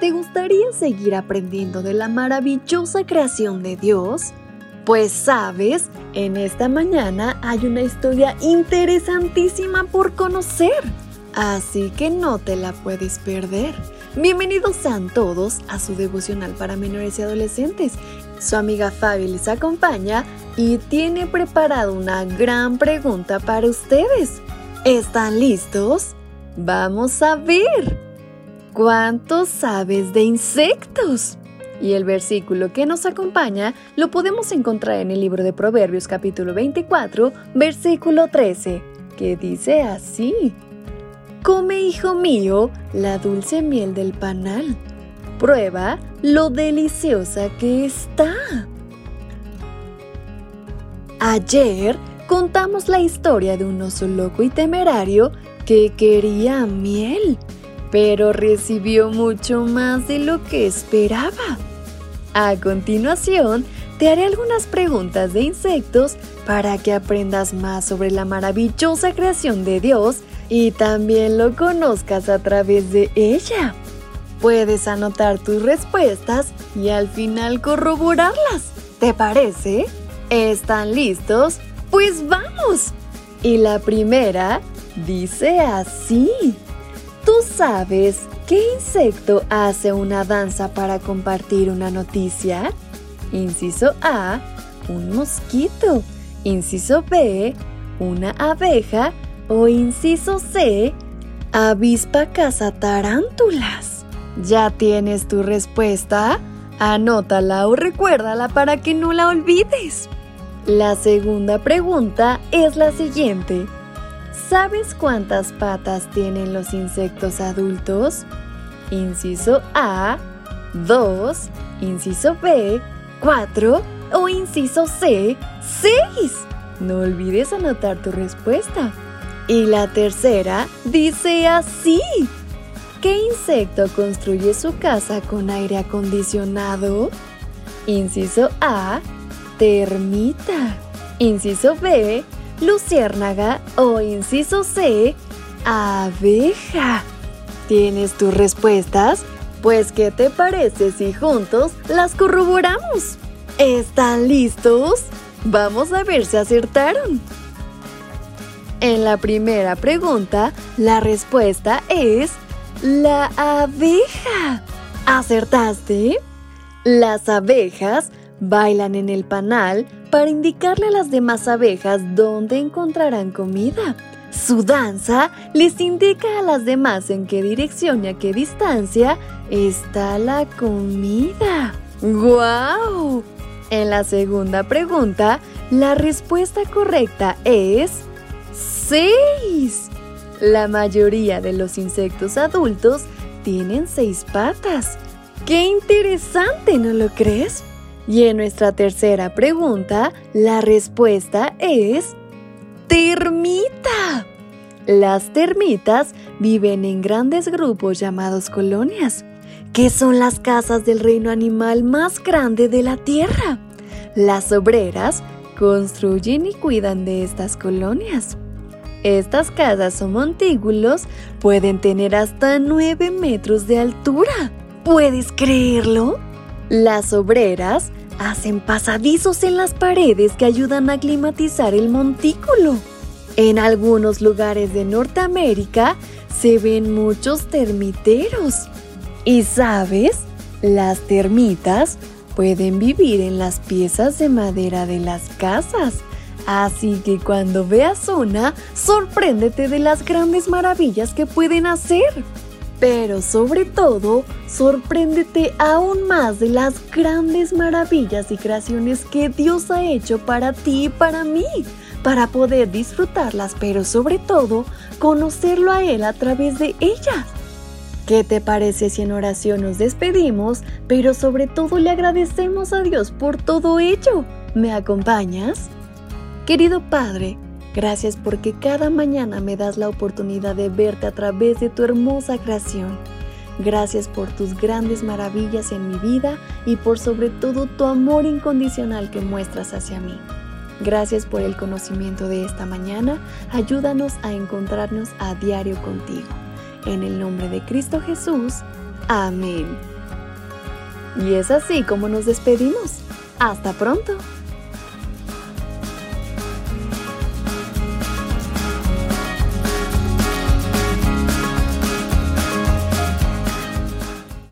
¿Te gustaría seguir aprendiendo de la maravillosa creación de Dios? Pues sabes, en esta mañana hay una historia interesantísima por conocer. Así que no te la puedes perder. Bienvenidos sean todos a su devocional para menores y adolescentes. Su amiga Fabi les acompaña y tiene preparado una gran pregunta para ustedes. ¿Están listos? Vamos a ver. ¿Cuánto sabes de insectos? Y el versículo que nos acompaña lo podemos encontrar en el libro de Proverbios capítulo 24, versículo 13, que dice así. Come, hijo mío, la dulce miel del panal. Prueba lo deliciosa que está. Ayer contamos la historia de un oso loco y temerario que quería miel pero recibió mucho más de lo que esperaba. A continuación, te haré algunas preguntas de insectos para que aprendas más sobre la maravillosa creación de Dios y también lo conozcas a través de ella. Puedes anotar tus respuestas y al final corroborarlas. ¿Te parece? ¿Están listos? Pues vamos. Y la primera dice así. ¿Tú sabes qué insecto hace una danza para compartir una noticia? Inciso A, un mosquito. Inciso B, una abeja. O inciso C, avispa caza tarántulas. ¿Ya tienes tu respuesta? Anótala o recuérdala para que no la olvides. La segunda pregunta es la siguiente. ¿Sabes cuántas patas tienen los insectos adultos? Inciso A, 2, inciso B, 4 o inciso C, 6. No olvides anotar tu respuesta. Y la tercera dice así. ¿Qué insecto construye su casa con aire acondicionado? Inciso A, termita. Inciso B, luciérnaga o inciso C, abeja. ¿Tienes tus respuestas? Pues, ¿qué te parece si juntos las corroboramos? ¿Están listos? Vamos a ver si acertaron. En la primera pregunta, la respuesta es la abeja. ¿Acertaste? Las abejas bailan en el panal para indicarle a las demás abejas dónde encontrarán comida. Su danza les indica a las demás en qué dirección y a qué distancia está la comida. ¡Guau! En la segunda pregunta, la respuesta correcta es 6. La mayoría de los insectos adultos tienen seis patas. ¡Qué interesante, ¿no lo crees? Y en nuestra tercera pregunta, la respuesta es termita. Las termitas viven en grandes grupos llamados colonias, que son las casas del reino animal más grande de la Tierra. Las obreras construyen y cuidan de estas colonias. Estas casas o montículos pueden tener hasta 9 metros de altura. ¿Puedes creerlo? Las obreras hacen pasadizos en las paredes que ayudan a climatizar el montículo. En algunos lugares de Norteamérica se ven muchos termiteros. Y sabes, las termitas pueden vivir en las piezas de madera de las casas. Así que cuando veas una, sorpréndete de las grandes maravillas que pueden hacer. Pero sobre todo, sorpréndete aún más de las grandes maravillas y creaciones que Dios ha hecho para ti y para mí, para poder disfrutarlas, pero sobre todo, conocerlo a Él a través de ellas. ¿Qué te parece si en oración nos despedimos, pero sobre todo le agradecemos a Dios por todo ello? ¿Me acompañas? Querido Padre, gracias porque cada mañana me das la oportunidad de verte a través de tu hermosa creación. Gracias por tus grandes maravillas en mi vida y por sobre todo tu amor incondicional que muestras hacia mí. Gracias por el conocimiento de esta mañana. Ayúdanos a encontrarnos a diario contigo. En el nombre de Cristo Jesús. Amén. Y es así como nos despedimos. Hasta pronto.